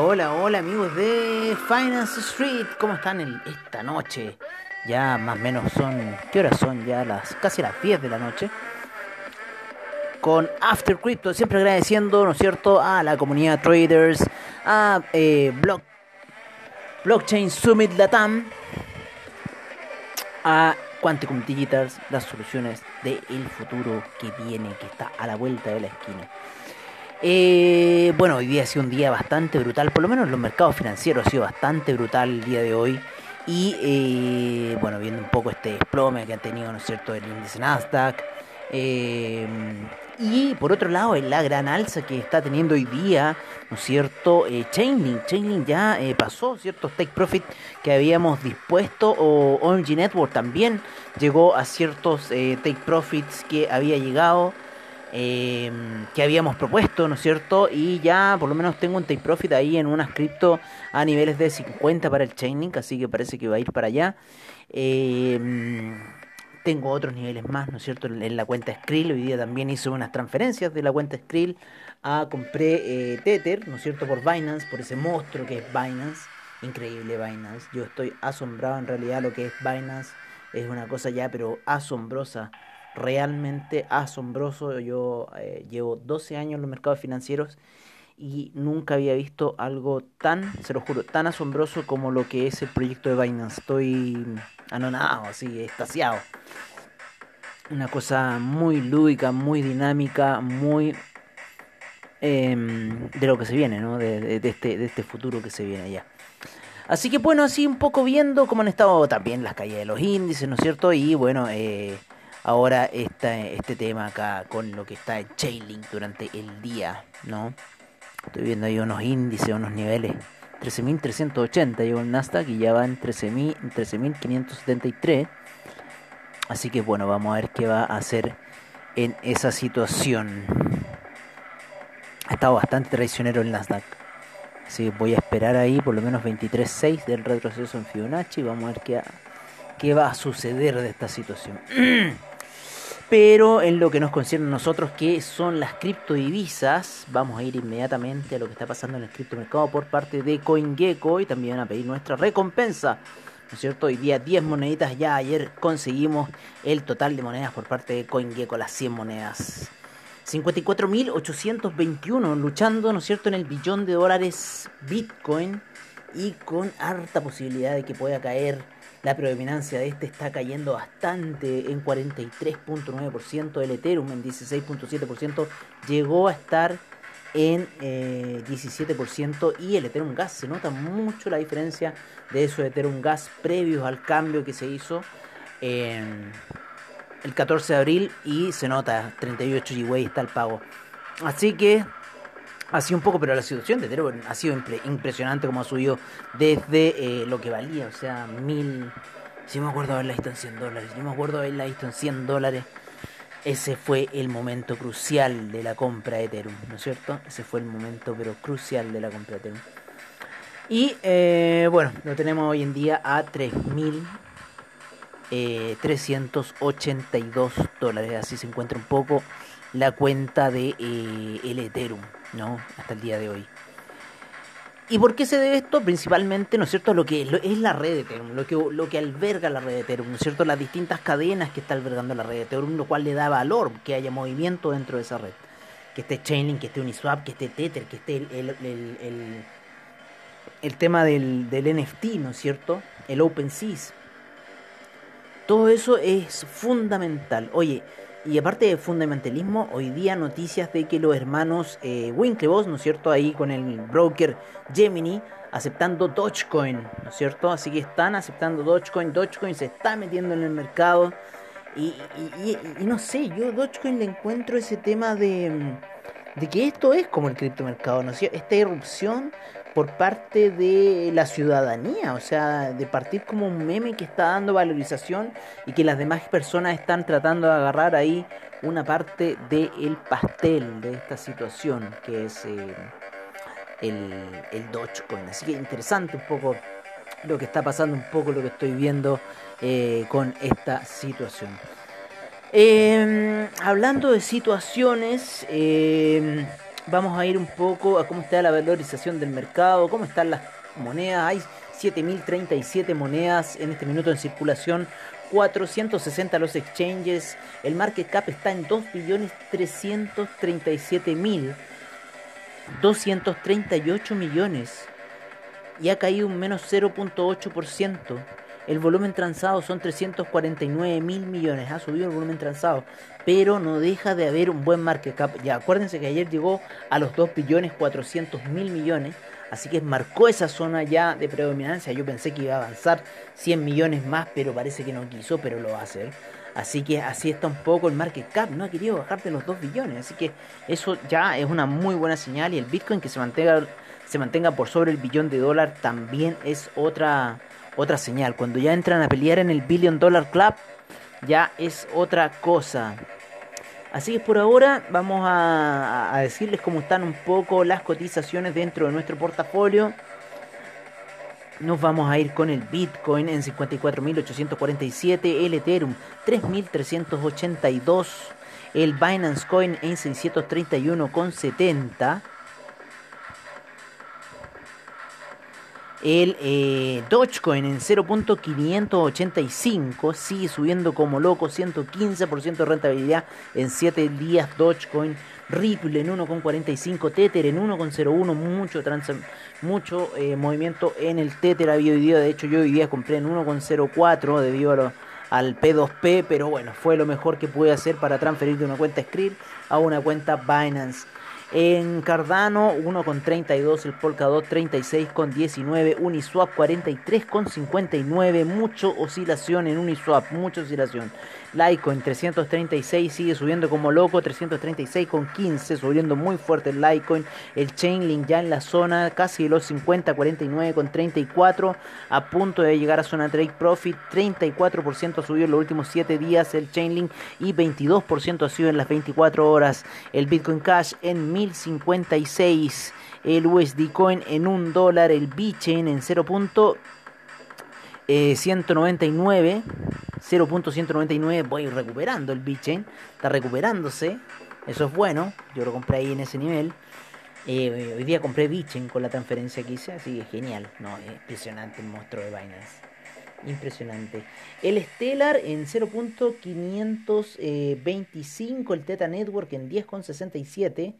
Hola, hola, amigos de Finance Street. ¿Cómo están el- esta noche? Ya más o menos son... ¿Qué horas son? Ya las casi las 10 de la noche. Con After Crypto, siempre agradeciendo, ¿no es cierto?, a la comunidad traders, a eh, Block, Blockchain Summit Latam, a Quanticum Digitals, las soluciones del futuro que viene, que está a la vuelta de la esquina. Eh, bueno, hoy día ha sido un día bastante brutal, por lo menos en los mercados financieros ha sido bastante brutal el día de hoy. Y eh, bueno, viendo un poco este desplome que han tenido, ¿no es cierto?, el índice Nasdaq. eh, y por otro lado, la gran alza que está teniendo hoy día, ¿no es cierto? Eh, Chainlink, Chainlink ya pasó ciertos take profit que habíamos dispuesto, o OMG Network también llegó a ciertos take profits que había llegado eh, que habíamos propuesto, ¿no es cierto? Y ya por lo menos tengo un take profit ahí en unas cripto a niveles de 50 para el Chainlink, así que parece que va a ir para allá. Eh, tengo otros niveles más, ¿no es cierto? En la cuenta Skrill, hoy día también hice unas transferencias de la cuenta Skrill a compré eh, Tether, ¿no es cierto? Por Binance, por ese monstruo que es Binance. Increíble Binance. Yo estoy asombrado en realidad lo que es Binance. Es una cosa ya, pero asombrosa realmente asombroso. Yo eh, llevo 12 años en los mercados financieros y nunca había visto algo tan, se lo juro, tan asombroso como lo que es el proyecto de Binance. Estoy anonadado, así, extasiado. Una cosa muy lúdica, muy dinámica, muy em, de lo que se viene, ¿no? De este, de este futuro que se viene ya. Así que bueno, así un poco viendo cómo han estado también las caídas de los índices, ¿no es cierto? Y bueno, eh, ahora esta, este tema acá con lo que está en Chainlink durante el día, ¿no? Estoy viendo ahí unos índices, unos niveles. 13.380 llegó el Nasdaq y ya va en 13.000 en 13.573. Así que bueno, vamos a ver qué va a hacer en esa situación. Ha estado bastante traicionero el Nasdaq. Así que voy a esperar ahí por lo menos 23.6 del retroceso en Fibonacci. Vamos a ver qué, qué va a suceder de esta situación. Pero en lo que nos concierne a nosotros, que son las criptodivisas, vamos a ir inmediatamente a lo que está pasando en el criptomercado por parte de CoinGecko y también a pedir nuestra recompensa. ¿No es cierto? Hoy día 10 moneditas, ya ayer conseguimos el total de monedas por parte de CoinGecko, las 100 monedas. 54.821 luchando, ¿no es cierto?, en el billón de dólares Bitcoin y con harta posibilidad de que pueda caer. La predominancia de este está cayendo bastante en 43.9%, el Ethereum en 16.7%, llegó a estar en eh, 17% y el Ethereum Gas, se nota mucho la diferencia de esos Ethereum Gas previos al cambio que se hizo. en el 14 de abril y se nota 38 GW está el pago. Así que sido un poco, pero la situación de Ethereum ha sido impre- impresionante como ha subido desde eh, lo que valía, o sea, mil. Si me acuerdo haberla visto en 100 dólares, yo me acuerdo haberla visto en 100 dólares. Ese fue el momento crucial de la compra de Ethereum, ¿no es cierto? Ese fue el momento, pero crucial de la compra de Ethereum. Y eh, bueno, lo tenemos hoy en día a 3000 eh, 382 dólares. Así se encuentra un poco la cuenta de eh, el Ethereum, ¿no? Hasta el día de hoy. ¿Y por qué se debe esto? Principalmente, ¿no es cierto?, lo que es la red de Ethereum, lo que, lo que alberga la red de Ethereum, ¿no es cierto?, las distintas cadenas que está albergando la red de Ethereum, lo cual le da valor, que haya movimiento dentro de esa red. Que esté Chainlink, que esté Uniswap, que esté Tether, que esté el, el, el, el- el tema del, del NFT, ¿no es cierto?, el OpenSeas. Todo eso es fundamental. Oye, y aparte de fundamentalismo, hoy día noticias de que los hermanos eh, Winklevoss, ¿no es cierto? Ahí con el broker Gemini, aceptando Dogecoin, ¿no es cierto? Así que están aceptando Dogecoin, Dogecoin se está metiendo en el mercado. Y, no sé, yo Dogecoin le encuentro ese tema de, de que esto es como el criptomercado, ¿no es cierto? Esta irrupción por parte de la ciudadanía, o sea, de partir como un meme que está dando valorización y que las demás personas están tratando de agarrar ahí una parte del pastel de esta situación que es eh, el, el Dogecoin. Así que interesante un poco lo que está pasando, un poco lo que estoy viendo eh, con esta situación. Eh, hablando de situaciones, eh, vamos a ir un poco a cómo está la valorización del mercado, cómo están las monedas. Hay 7.037 monedas en este minuto en circulación. 460 los exchanges. El market cap está en 2.337.000. 238 millones. Y ha caído un menos 0.8%. El volumen transado son 349 mil millones. Ha subido el volumen transado. Pero no deja de haber un buen market cap. Ya acuérdense que ayer llegó a los 2 billones 400 mil millones. Así que marcó esa zona ya de predominancia. Yo pensé que iba a avanzar 100 millones más, pero parece que no quiso, pero lo va a hacer. Así que así está un poco el market cap. No ha querido bajar de los 2 billones. Así que eso ya es una muy buena señal. Y el Bitcoin que se mantenga, se mantenga por sobre el billón de dólar también es otra otra señal. Cuando ya entran a pelear en el Billion Dollar Club, ya es otra cosa. Así que por ahora vamos a, decirles cómo están un poco las cotizaciones dentro de nuestro portafolio. Nos vamos a ir con el Bitcoin en 54.847, el Ethereum 3.382, el Binance Coin en 631,70. El eh, Dogecoin en 0.585 sigue subiendo como loco, 115% de rentabilidad en 7 días. Dogecoin, Ripple en 1.45, Tether en 1.01, mucho, mucho eh, movimiento en el Tether había hoy día. De hecho, yo hoy día compré en 1.04 debido al P2P, pero bueno, fue lo mejor que pude hacer para transferir de una cuenta Skrill a una cuenta Binance. En Cardano 1,32, el Polkadot 36,19, Uniswap 43,59, mucho oscilación en Uniswap, mucha oscilación. Litecoin 336 sigue subiendo como loco, 336 con 15, subiendo muy fuerte el Litecoin. El Chainlink ya en la zona casi los 50, 49 con 34, a punto de llegar a zona trade profit. 34% subió en los últimos 7 días el Chainlink y 22% ha sido en las 24 horas. El Bitcoin Cash en 1056, el USD Coin en 1 dólar, el BitChain en 0. 199, 0.199, voy recuperando el Bitchain, está recuperándose, eso es bueno, yo lo compré ahí en ese nivel. Eh, hoy día compré Bitchain con la transferencia que hice, así que genial, no, es impresionante el monstruo de Binance. Impresionante. El Stellar en 0.525, el Teta Network en 10.67,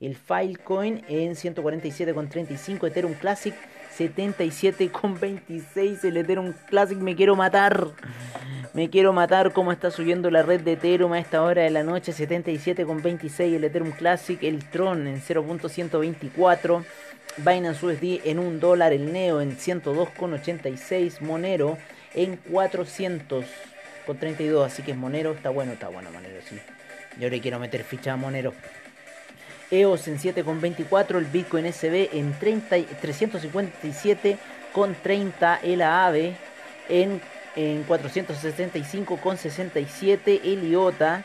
el Filecoin en 147.35, Ethereum Classic 77 con 26 el Ethereum Classic. Me quiero matar. Me quiero matar cómo está subiendo la red de Ethereum a esta hora de la noche. 77 con 26 el Ethereum Classic. El Tron en 0.124. Binance USD en 1 dólar. El Neo en 102,86. Monero en 400 con 32. Así que Monero está bueno, está bueno Monero, sí. Yo le quiero meter ficha a Monero. EOS en 7,24, el Bitcoin SB en 30, 357,30, el AAVE en, en 465,67, el IOTA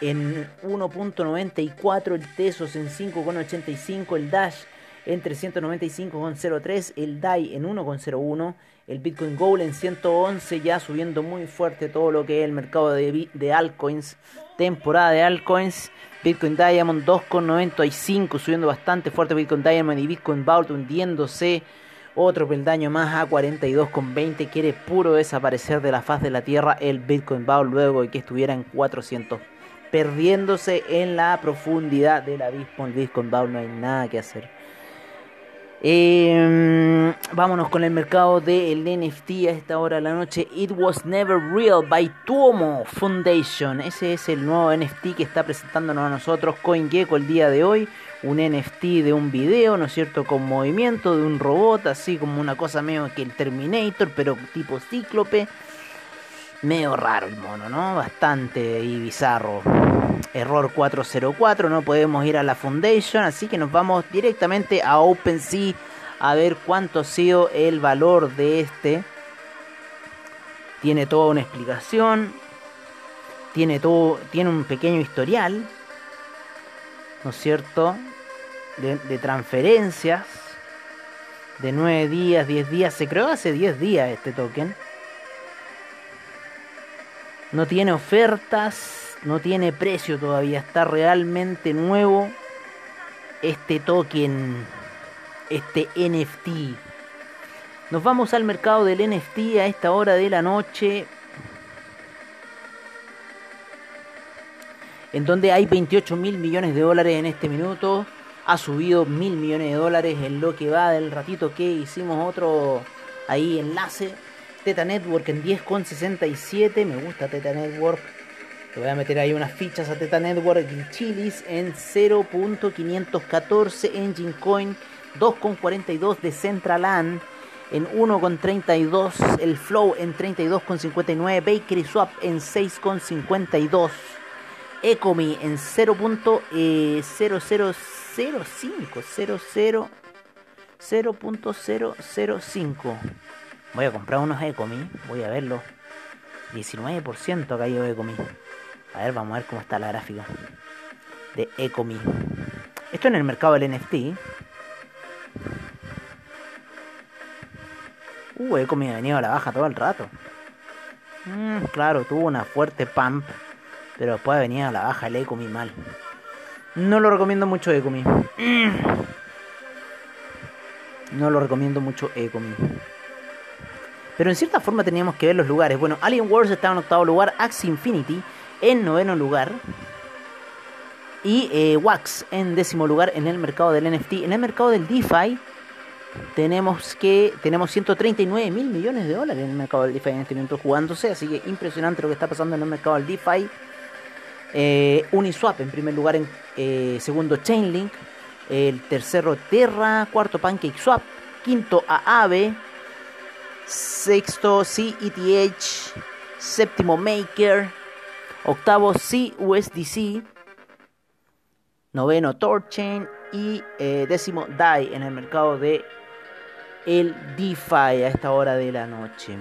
en 1.94, el Tesos en 5,85, el Dash en 395,03, el DAI en 1,01, el Bitcoin Gold en 111, ya subiendo muy fuerte todo lo que es el mercado de, de altcoins, temporada de altcoins. Bitcoin Diamond 2,95 subiendo bastante fuerte. Bitcoin Diamond y Bitcoin Vault hundiéndose. Otro peldaño más a 42,20 quiere puro desaparecer de la faz de la tierra el Bitcoin Vault luego de que estuviera en 400 perdiéndose en la profundidad del abismo. El Bitcoin Vault no hay nada que hacer eh, vámonos con el mercado del NFT a esta hora de la noche. It Was Never Real by Tuomo Foundation. Ese es el nuevo NFT que está presentándonos a nosotros CoinGecko el día de hoy. Un NFT de un video, ¿no es cierto? Con movimiento de un robot, así como una cosa medio que el Terminator, pero tipo cíclope. Medio raro el mono, ¿no? Bastante y bizarro error 404, no podemos ir a la Foundation, así que nos vamos directamente a OpenSea a ver cuánto ha sido el valor de este. Tiene toda una explicación, tiene todo, tiene un pequeño historial, ¿no es cierto? De, transferencias de 9 días, 10 días, se creó hace 10 días este token. No tiene ofertas, no tiene precio todavía, está realmente nuevo. este token, este NFT. Nos vamos al mercado del NFT a esta hora de la noche. En donde hay 28 mil millones de dólares en este minuto. Ha subido mil millones de dólares en lo que va del ratito que hicimos otro ahí enlace. Teta Network en 10,67. Me gusta Teta Network. Le voy a meter ahí unas fichas a Teta Network Chilis en 0.514 Engine Coin, 2.42 de Centraland en 1.32, el Flow en 32.59, Bakery Swap en 6.52, Ecomi en 0.0005, 0.005. Voy a comprar unos Ecomi, voy a verlo. 19% ha caído Ecomi. A ver, vamos a ver cómo está la gráfica de Ecomi. Esto en el mercado del NFT. Uh, Ecomi ha venido a la baja todo el rato. Mm, claro, tuvo una fuerte pump. Pero después ha venido a la baja el Ecomi mal. No lo recomiendo mucho Ecomi. No lo recomiendo mucho Ecomi. Pero en cierta forma teníamos que ver los lugares. Bueno, Alien Wars está en octavo lugar. Axie Infinity en noveno lugar. Y eh, Wax en décimo lugar en el mercado del NFT. En el mercado del DeFi tenemos que tenemos 139 mil millones de dólares en el mercado del DeFi en este momento jugándose. Así que impresionante lo que está pasando en el mercado del DeFi. Eh, Uniswap en primer lugar, en eh, segundo Chainlink. El tercero Terra, cuarto PancakeSwap, quinto Aave, sexto CETH, séptimo Maker, octavo CUSDC, noveno Torchain y eh, décimo DAI en el mercado de el DeFi a esta hora de la noche.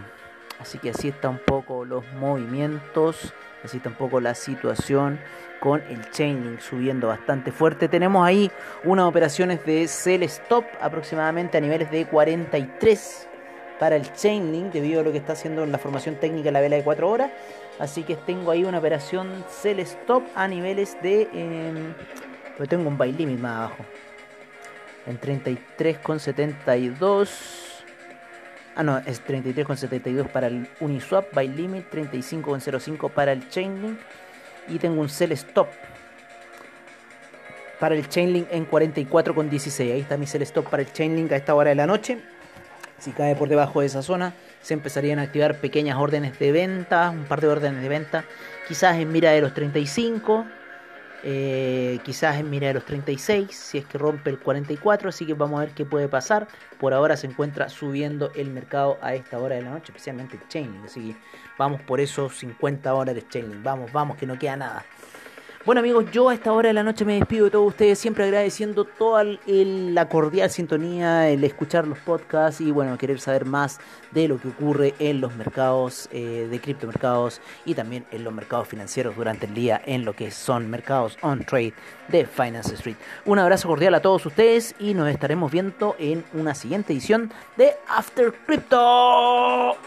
Así que así está un poco los movimientos, así está un poco la situación con el Chainlink subiendo bastante fuerte. Tenemos ahí unas operaciones de sell stop aproximadamente a niveles de 43 para el Chainlink debido a lo que está haciendo en la formación técnica de la vela de 4 horas. Así que tengo ahí una operación sell stop a niveles de... Eh, tengo un buy limit más abajo. En 33,72. Ah, no, es 33,72 para el Uniswap, buy limit, 35,05 para el Chainlink. Y tengo un sell stop para el Chainlink en 44,16. Ahí está mi sell stop para el Chainlink a esta hora de la noche. Si cae por debajo de esa zona, se empezarían a activar pequeñas órdenes de venta, un par de órdenes de venta, quizás en mira de los 35, eh, quizás en mira de los 36, si es que rompe el 44, así que vamos a ver qué puede pasar. Por ahora se encuentra subiendo el mercado a esta hora de la noche, especialmente el Chainlink, así que vamos por esos 50 dólares Chainlink, vamos, vamos, que no queda nada. Bueno amigos, yo a esta hora de la noche me despido de todos ustedes, siempre agradeciendo toda la cordial sintonía, el escuchar los podcasts y bueno, querer saber más de lo que ocurre en los mercados eh, de criptomercados y también en los mercados financieros durante el día en lo que son mercados on trade de Finance Street. Un abrazo cordial a todos ustedes y nos estaremos viendo en una siguiente edición de After Crypto.